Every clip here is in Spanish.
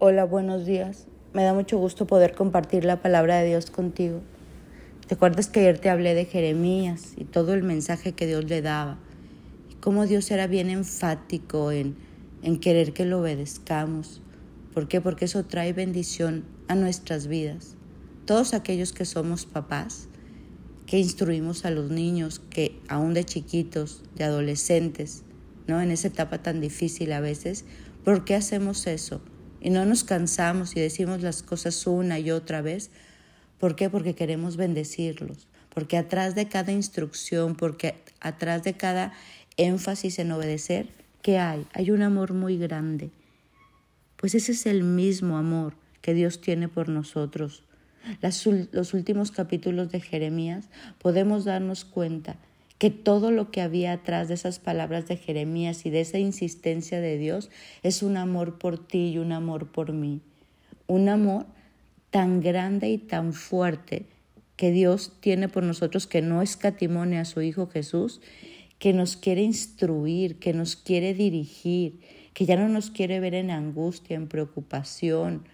Hola, buenos días. Me da mucho gusto poder compartir la palabra de Dios contigo. ¿Te acuerdas que ayer te hablé de Jeremías y todo el mensaje que Dios le daba? Y cómo Dios era bien enfático en, en querer que lo obedezcamos. ¿Por qué? Porque eso trae bendición a nuestras vidas. Todos aquellos que somos papás, que instruimos a los niños, que aún de chiquitos, de adolescentes, ¿no? En esa etapa tan difícil a veces, ¿por qué hacemos eso? Y no nos cansamos y decimos las cosas una y otra vez. ¿Por qué? Porque queremos bendecirlos, porque atrás de cada instrucción, porque atrás de cada énfasis en obedecer, ¿qué hay? Hay un amor muy grande. Pues ese es el mismo amor que Dios tiene por nosotros. los últimos capítulos de Jeremías podemos darnos cuenta que todo lo que había atrás de esas palabras de Jeremías y de esa insistencia de Dios es un amor por ti y un amor por mí. Un amor tan grande y tan fuerte que Dios tiene por nosotros que no escatimone a su Hijo Jesús, que nos quiere instruir, que nos quiere dirigir, que ya no nos quiere ver en angustia, en preocupación,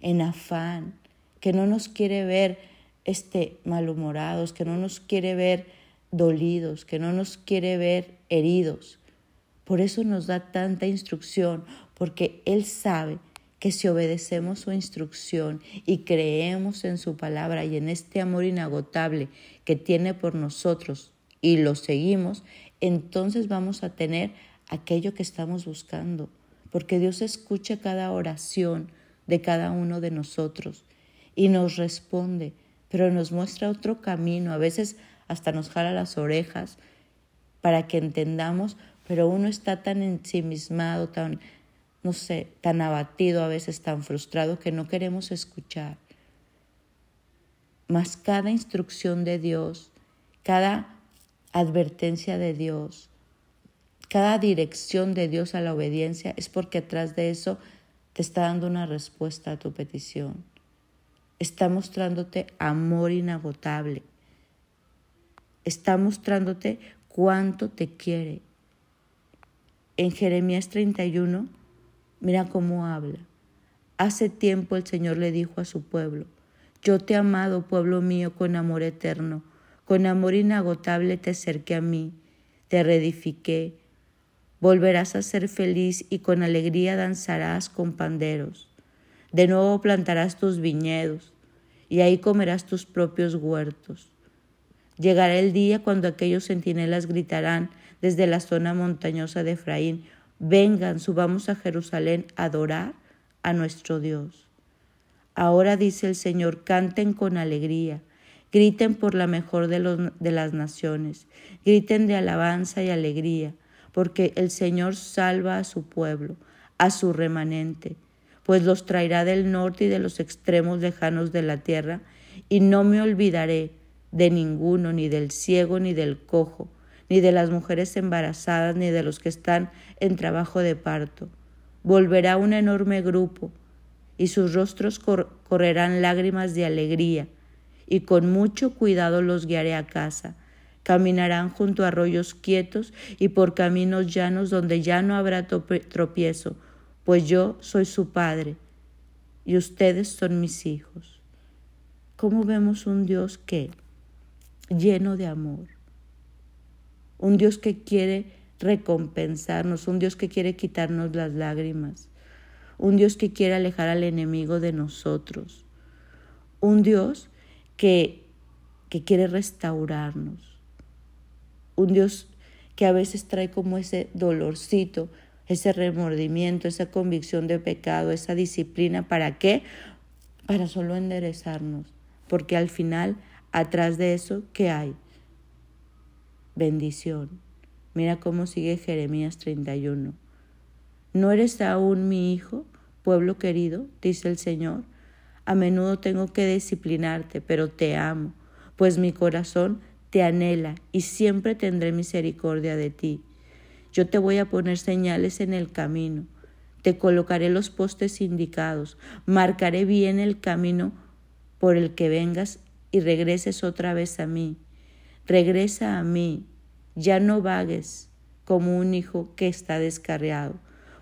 en afán, que no nos quiere ver este malhumorados, que no nos quiere ver dolidos, que no nos quiere ver heridos. Por eso nos da tanta instrucción, porque Él sabe que si obedecemos su instrucción y creemos en su palabra y en este amor inagotable que tiene por nosotros y lo seguimos, entonces vamos a tener aquello que estamos buscando, porque Dios escucha cada oración de cada uno de nosotros y nos responde, pero nos muestra otro camino. A veces hasta nos jala las orejas para que entendamos, pero uno está tan ensimismado, tan, no sé, tan abatido, a veces tan frustrado que no queremos escuchar. Mas cada instrucción de Dios, cada advertencia de Dios, cada dirección de Dios a la obediencia es porque atrás de eso te está dando una respuesta a tu petición. Está mostrándote amor inagotable está mostrándote cuánto te quiere. En Jeremías 31, mira cómo habla. Hace tiempo el Señor le dijo a su pueblo, yo te he amado, pueblo mío, con amor eterno, con amor inagotable te acerqué a mí, te reedifiqué, volverás a ser feliz y con alegría danzarás con panderos. De nuevo plantarás tus viñedos y ahí comerás tus propios huertos. Llegará el día cuando aquellos centinelas gritarán desde la zona montañosa de Efraín, vengan, subamos a Jerusalén a adorar a nuestro Dios. Ahora dice el Señor, canten con alegría, griten por la mejor de, de las naciones, griten de alabanza y alegría, porque el Señor salva a su pueblo, a su remanente, pues los traerá del norte y de los extremos lejanos de la tierra, y no me olvidaré de ninguno, ni del ciego, ni del cojo, ni de las mujeres embarazadas, ni de los que están en trabajo de parto. Volverá un enorme grupo, y sus rostros correrán lágrimas de alegría, y con mucho cuidado los guiaré a casa. Caminarán junto a arroyos quietos y por caminos llanos donde ya no habrá tropiezo, pues yo soy su padre y ustedes son mis hijos. ¿Cómo vemos un Dios que lleno de amor. Un Dios que quiere recompensarnos, un Dios que quiere quitarnos las lágrimas, un Dios que quiere alejar al enemigo de nosotros, un Dios que, que quiere restaurarnos, un Dios que a veces trae como ese dolorcito, ese remordimiento, esa convicción de pecado, esa disciplina. ¿Para qué? Para solo enderezarnos, porque al final Atrás de eso, ¿qué hay? Bendición. Mira cómo sigue Jeremías 31. ¿No eres aún mi hijo, pueblo querido? dice el Señor. A menudo tengo que disciplinarte, pero te amo, pues mi corazón te anhela y siempre tendré misericordia de ti. Yo te voy a poner señales en el camino, te colocaré los postes indicados, marcaré bien el camino por el que vengas y regreses otra vez a mí. Regresa a mí, ya no vagues como un hijo que está descarriado,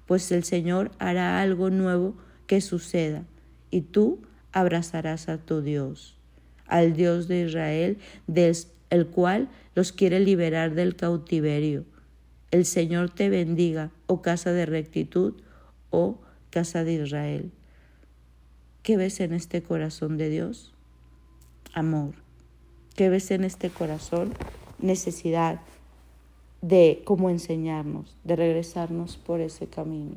pues el Señor hará algo nuevo que suceda, y tú abrazarás a tu Dios, al Dios de Israel, del el cual los quiere liberar del cautiverio. El Señor te bendiga, oh casa de rectitud, oh casa de Israel. ¿Qué ves en este corazón de Dios? Amor. ¿Qué ves en este corazón? Necesidad de cómo enseñarnos, de regresarnos por ese camino.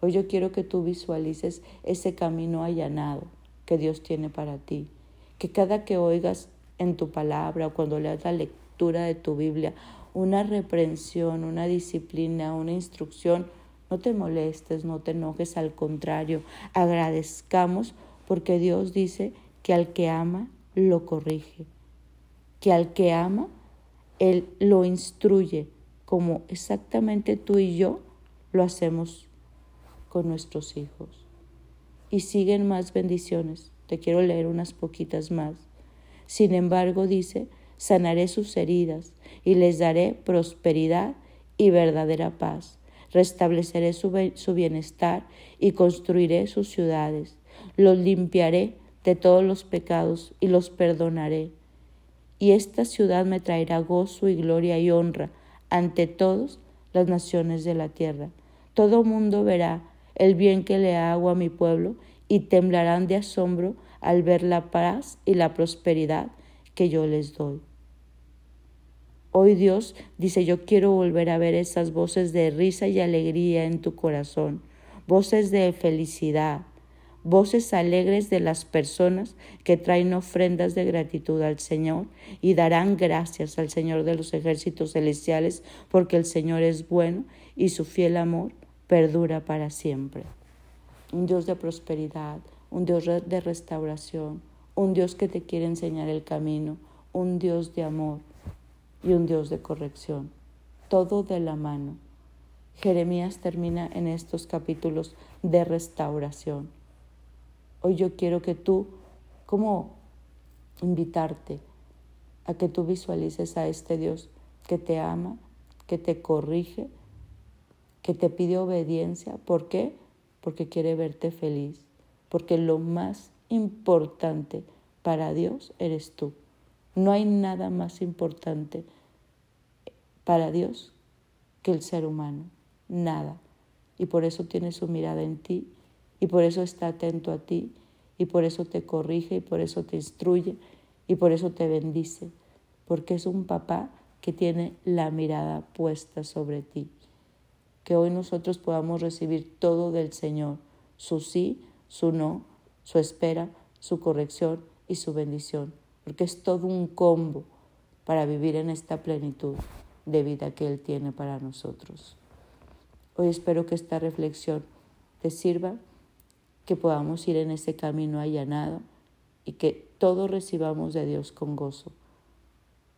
Hoy yo quiero que tú visualices ese camino allanado que Dios tiene para ti. Que cada que oigas en tu palabra o cuando leas la lectura de tu Biblia una reprensión, una disciplina, una instrucción, no te molestes, no te enojes, al contrario, agradezcamos porque Dios dice que al que ama lo corrige, que al que ama Él lo instruye, como exactamente tú y yo lo hacemos con nuestros hijos. Y siguen más bendiciones. Te quiero leer unas poquitas más. Sin embargo, dice, sanaré sus heridas y les daré prosperidad y verdadera paz. Restableceré su, bienestar y construiré sus ciudades. Los limpiaré de todos los pecados y los perdonaré. Y esta ciudad me traerá gozo y gloria y honra ante todas las naciones de la tierra. Todo mundo verá el bien que le hago a mi pueblo y temblarán de asombro al ver la paz y la prosperidad que yo les doy. Hoy Dios dice, yo quiero volver a ver esas voces de risa y alegría en tu corazón, voces de felicidad, voces alegres de las personas que traen ofrendas de gratitud al Señor y darán gracias al Señor de los ejércitos celestiales porque el Señor es bueno y su fiel amor perdura para siempre. Un Dios de prosperidad, un Dios de restauración, un Dios que te quiere enseñar el camino, un Dios de amor y un Dios de corrección. Todo de la mano. Jeremías termina en estos capítulos de restauración. Hoy yo quiero que tú, como invitarte a que tú visualices a este Dios que te ama, que te corrige, que te pide obediencia. ¿Por qué? Porque quiere verte feliz. Porque lo más importante para Dios eres tú. No hay nada más importante para Dios que el ser humano. Nada. Y por eso tiene su mirada en ti. Y por eso está atento a ti. Y por eso te corrige. Y por eso te instruye. Y por eso te bendice. Porque es un papá que tiene la mirada puesta sobre ti que hoy nosotros podamos recibir todo del Señor, su sí, su no, su espera, su corrección y su bendición, porque es todo un combo para vivir en esta plenitud de vida que Él tiene para nosotros. Hoy espero que esta reflexión te sirva, que podamos ir en ese camino allanado y que todos recibamos de Dios con gozo.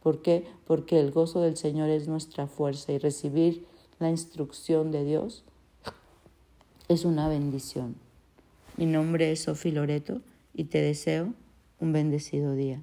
¿Por qué? Porque el gozo del Señor es nuestra fuerza y recibir la instrucción de Dios es una bendición. Mi nombre es Sofi Loreto y te deseo un bendecido día.